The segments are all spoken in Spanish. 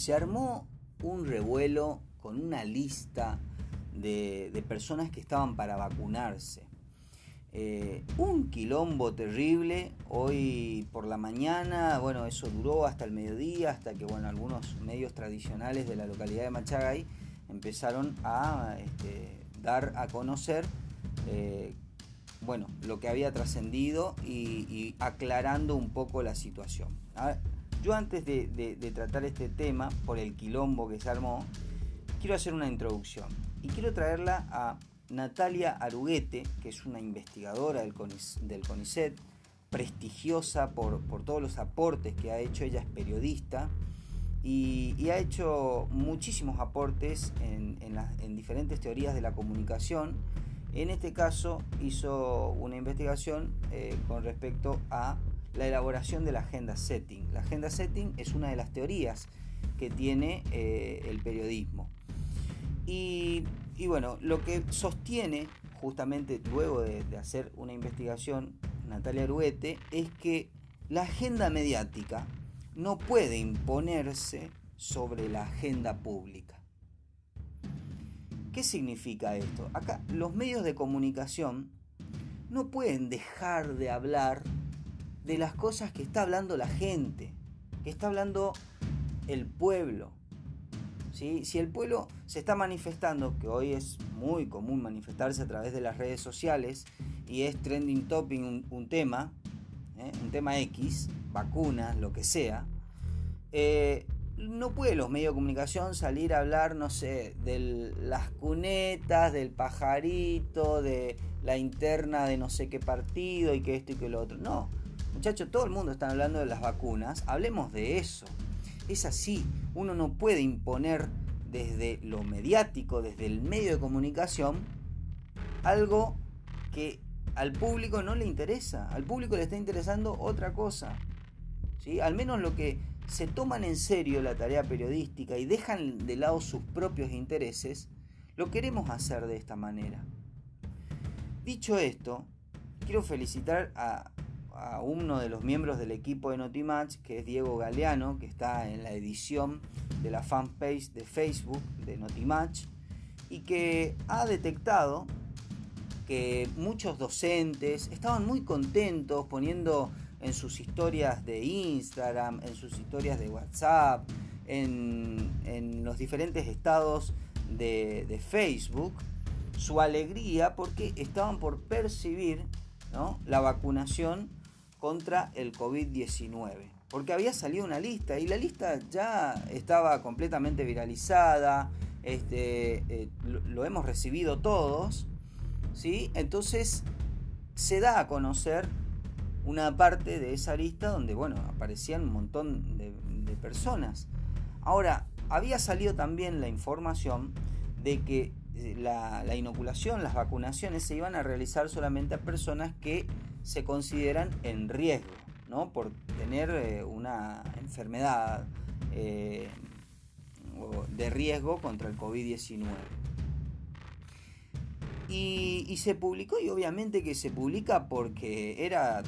se armó un revuelo con una lista de, personas que estaban para vacunarse. Eh, un quilombo terrible, hoy por la mañana, bueno, eso duró hasta el mediodía, hasta que, bueno, algunos medios tradicionales de la localidad de Machagay empezaron a este, dar a conocer, eh, bueno, lo que había trascendido y, aclarando un poco la situación. Yo antes de tratar este tema, por el quilombo que se armó, quiero hacer una introducción y quiero traerla a Natalia Aruguete, que es una investigadora del, CONICET, prestigiosa por, todos los aportes que ha hecho, ella es periodista y, ha hecho muchísimos aportes en, diferentes teorías de la comunicación. En este caso hizo una investigación eh, con respecto a la elaboración de la agenda setting. La agenda setting es una de las teorías que tiene eh, el periodismo. Y, bueno, lo que sostiene justamente luego de, hacer una investigación Natalia Aruete es que la agenda mediática no puede imponerse sobre la agenda pública. ¿Qué significa esto? Acá los medios de comunicación no pueden dejar de hablar de las cosas que está hablando la gente, que está hablando el pueblo, si el pueblo se está manifestando, que hoy es muy común manifestarse a través de las redes sociales y es trending topic un, tema, ¿eh? un tema X, vacunas, lo que sea, eh, no puede los medios de comunicación salir a hablar, no sé, de las cunetas, del pajarito, de la interna de no sé qué partido y que esto y que lo otro. No, muchachos, todo el mundo está hablando de las vacunas, hablemos de eso. Es así, uno no puede imponer desde lo mediático, desde el medio de comunicación, algo que al público no le interesa. Al público le está interesando otra cosa. ¿sí? Al menos lo que se toman en serio la tarea periodística y dejan de lado sus propios intereses, lo queremos hacer de esta manera. Dicho esto, quiero felicitar a, a uno de los miembros del equipo de Notimatch, que es Diego Galeano, que está en la edición de la fanpage de Facebook de Notimatch, y que ha detectado que muchos docentes estaban muy contentos poniendo en sus historias de Instagram, en sus historias de WhatsApp, en, los diferentes estados de, de Facebook, su alegría porque estaban por percibir ¿no? la vacunación contra el COVID-19. Porque había salido una lista y la lista ya estaba completamente viralizada, este, eh, lo, hemos recibido todos, ¿sí? Entonces se da a conocer una parte de esa lista donde, bueno, aparecían un montón de, personas. Ahora, había salido también la información de que eh, la, la, inoculación, las vacunaciones se iban a realizar solamente a personas que se consideran en riesgo, ¿no? Por tener eh, una enfermedad eh, de riesgo contra el COVID-19. Y, se publicó, y obviamente que se publica porque era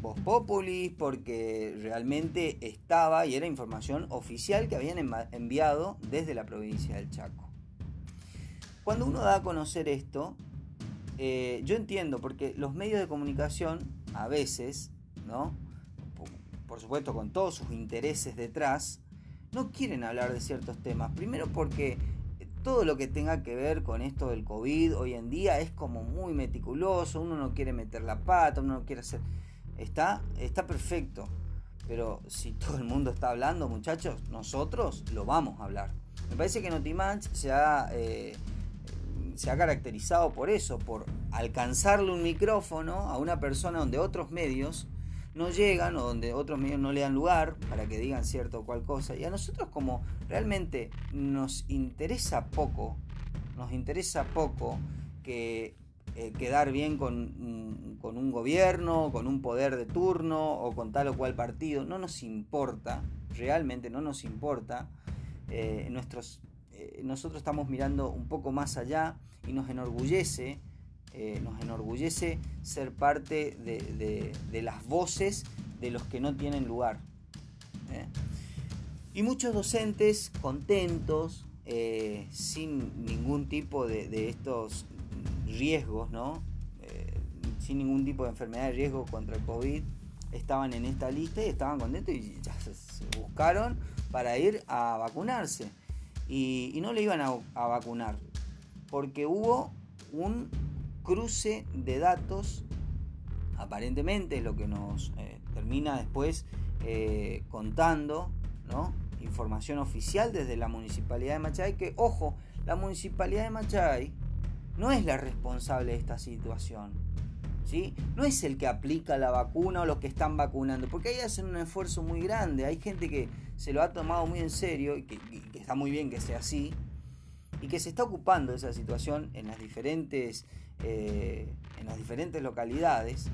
Voz Populis, porque realmente estaba y era información oficial que habían enviado desde la provincia del Chaco. Cuando uno da a conocer esto, eh, yo entiendo, porque los medios de comunicación a veces, ¿no? Por, supuesto con todos sus intereses detrás, no quieren hablar de ciertos temas. Primero porque todo lo que tenga que ver con esto del COVID hoy en día es como muy meticuloso, uno no quiere meter la pata, uno no quiere hacer... Está, está perfecto, pero si todo el mundo está hablando, muchachos, nosotros lo vamos a hablar. Me parece que Notimatch se ha... Eh, se ha caracterizado por eso, por alcanzarle un micrófono a una persona donde otros medios no llegan o donde otros medios no le dan lugar para que digan cierto o cual cosa. Y a nosotros como realmente nos interesa poco, nos interesa poco que eh, quedar bien con, con, un gobierno, con un poder de turno o con tal o cual partido, no nos importa, realmente no nos importa. Eh, nuestros eh, nosotros estamos mirando un poco más allá y nos enorgullece, eh, nos enorgullece ser parte de, las voces de los que no tienen lugar. ¿eh? Y muchos docentes contentos, sin ningún tipo de, estos riesgos, ¿no? Sin ningún tipo de enfermedad de riesgo contra el COVID, estaban en esta lista y estaban contentos y ya se, buscaron para ir a vacunarse. Y, no le iban a, vacunar, porque hubo un cruce de datos, aparentemente lo que nos eh, termina después contando, ¿no? información oficial desde la Municipalidad de Machay, que ojo, la Municipalidad de Machay no es la responsable de esta situación. ¿Sí? No es el que aplica la vacuna o los que están vacunando, porque ahí hacen un esfuerzo muy grande. Hay gente que se lo ha tomado muy en serio y que, está muy bien que sea así y que se está ocupando de esa situación en las diferentes, eh, en las diferentes localidades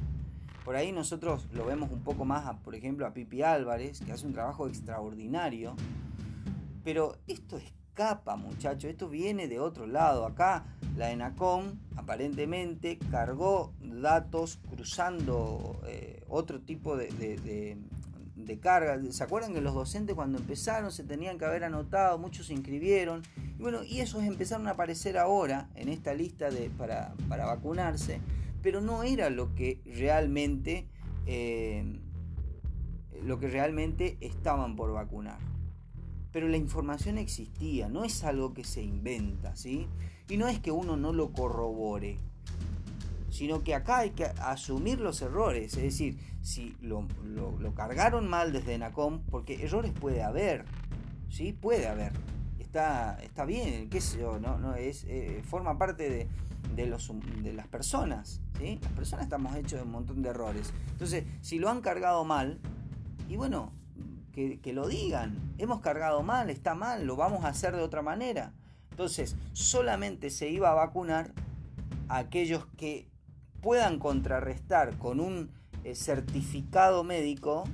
por ahí nosotros lo vemos un poco más, por ejemplo, a Pipi Álvarez, que hace un trabajo extraordinario. Pero esto escapa, muchachos, esto viene de otro lado. Acá la ENACOM aparentemente cargó datos cruzando eh, otro tipo de, carga. ¿Se acuerdan que los docentes cuando empezaron se tenían que haber anotado? Muchos se inscribieron. Y bueno, y esos empezaron a aparecer ahora en esta lista de, para, para vacunarse pero no era lo que realmente eh, lo que realmente estaban por vacunar. Pero la información existía, no es algo que se inventa, ¿sí? Y no es que uno no lo corrobore, sino que acá hay que asumir los errores, es decir, si lo, cargaron mal desde NACOM, porque errores puede haber, ¿sí? Puede haber, está, está bien, qué sé yo, no, no, es, eh, forma parte de, de, los, de las personas. ¿sí? Las personas estamos hechos de un montón de errores. Entonces, si lo han cargado mal, y bueno, que, que lo digan, hemos cargado mal, está mal, lo vamos a hacer de otra manera. Entonces, solamente se iba a vacunar a aquellos que puedan contrarrestar con un eh, certificado médico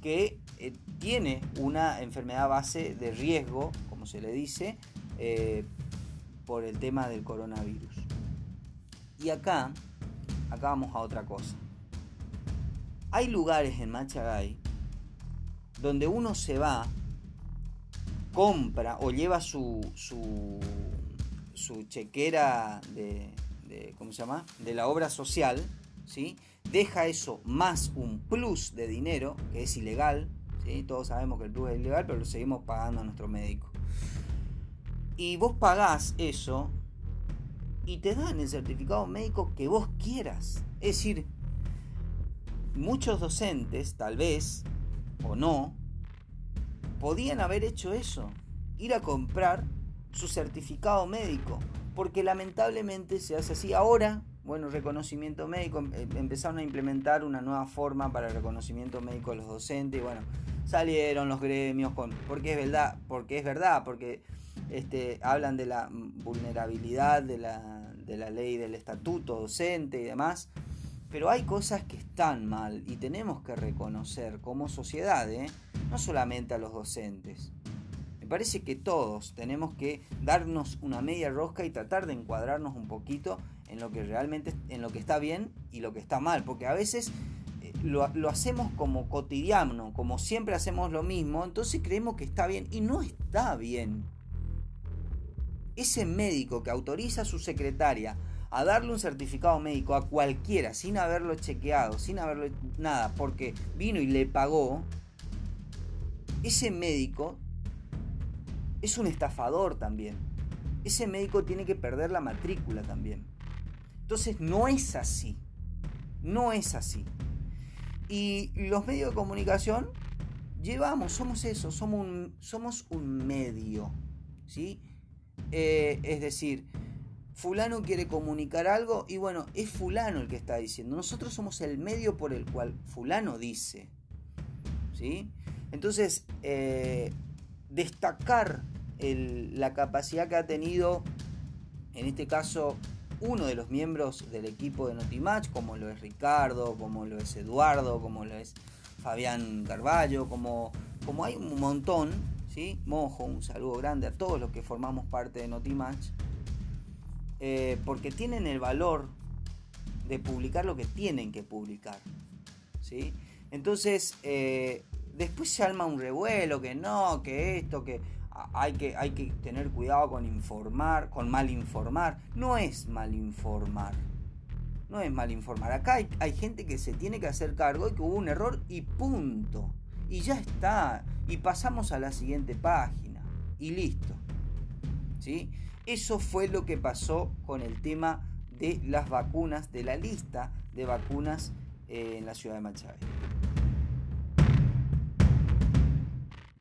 que eh, tiene una enfermedad base de riesgo, como se le dice, eh, por el tema del coronavirus. Y acá, acá vamos a otra cosa. Hay lugares en Machagay donde uno se va, compra o lleva su, su, su chequera de, ¿cómo se llama? de la obra social, ¿sí? deja eso más un plus de dinero, que es ilegal, ¿sí? todos sabemos que el plus es ilegal, pero lo seguimos pagando a nuestro médico. Y vos pagás eso y te dan el certificado médico que vos quieras. Es decir, muchos docentes, tal vez, o no, podían haber hecho eso. Ir a comprar su certificado médico. Porque lamentablemente se hace así. Ahora, bueno, reconocimiento médico, em, em, empezaron a implementar una nueva forma para el reconocimiento médico de los docentes. Y bueno, salieron los gremios con. Porque es verdad, porque es verdad, porque este, hablan de la vulnerabilidad de la, de la ley del estatuto docente y demás, pero hay cosas que están mal y tenemos que reconocer como sociedad, ¿eh? no solamente a los docentes. Parece que todos tenemos que darnos una media rosca y tratar de encuadrarnos un poquito en lo que realmente en lo que está bien y lo que está mal, porque a veces eh, lo, lo, hacemos como cotidiano, como siempre hacemos lo mismo, entonces creemos que está bien y no está bien. Ese médico que autoriza a su secretaria a darle un certificado médico a cualquiera sin haberlo chequeado, sin haberlo nada, porque vino y le pagó, ese médico es un estafador también. Ese médico tiene que perder la matrícula también. Entonces no es así. No es así. Y los medios de comunicación llevamos, somos eso, somos un, somos un medio. ¿sí? Eh, es decir, fulano quiere comunicar algo y bueno, es fulano el que está diciendo. Nosotros somos el medio por el cual fulano dice. ¿Sí? Entonces, eh, destacar la capacidad que ha tenido, en este caso, uno de los miembros del equipo de Notimatch, como lo es Ricardo, como lo es Eduardo, como lo es Fabián Carballo, como, como hay un montón, ¿sí? Mojo, un saludo grande a todos los que formamos parte de Notimatch, eh, porque tienen el valor de publicar lo que tienen que publicar. ¿sí? Entonces, eh, después se arma un revuelo, que no, que esto, que hay que, hay que tener cuidado con informar, con mal informar. No es mal informar. No es mal informar. Acá hay, hay gente que se tiene que hacer cargo y que hubo un error y punto. Y ya está. Y pasamos a la siguiente página. Y listo. ¿Sí? Eso fue lo que pasó con el tema de las vacunas, de la lista de vacunas eh, en la ciudad de Machay.